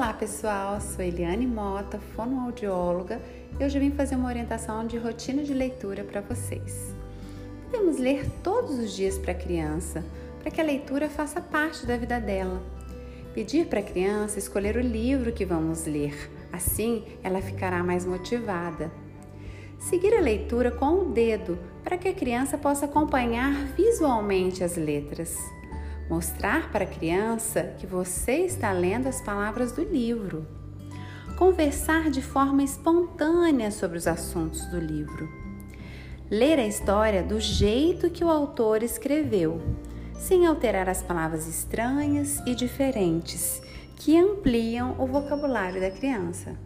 Olá pessoal, sou Eliane Mota, fonoaudióloga e hoje vim fazer uma orientação de rotina de leitura para vocês. Devemos ler todos os dias para a criança, para que a leitura faça parte da vida dela. Pedir para a criança escolher o livro que vamos ler, assim ela ficará mais motivada. Seguir a leitura com o dedo para que a criança possa acompanhar visualmente as letras. Mostrar para a criança que você está lendo as palavras do livro. Conversar de forma espontânea sobre os assuntos do livro. Ler a história do jeito que o autor escreveu, sem alterar as palavras estranhas e diferentes que ampliam o vocabulário da criança.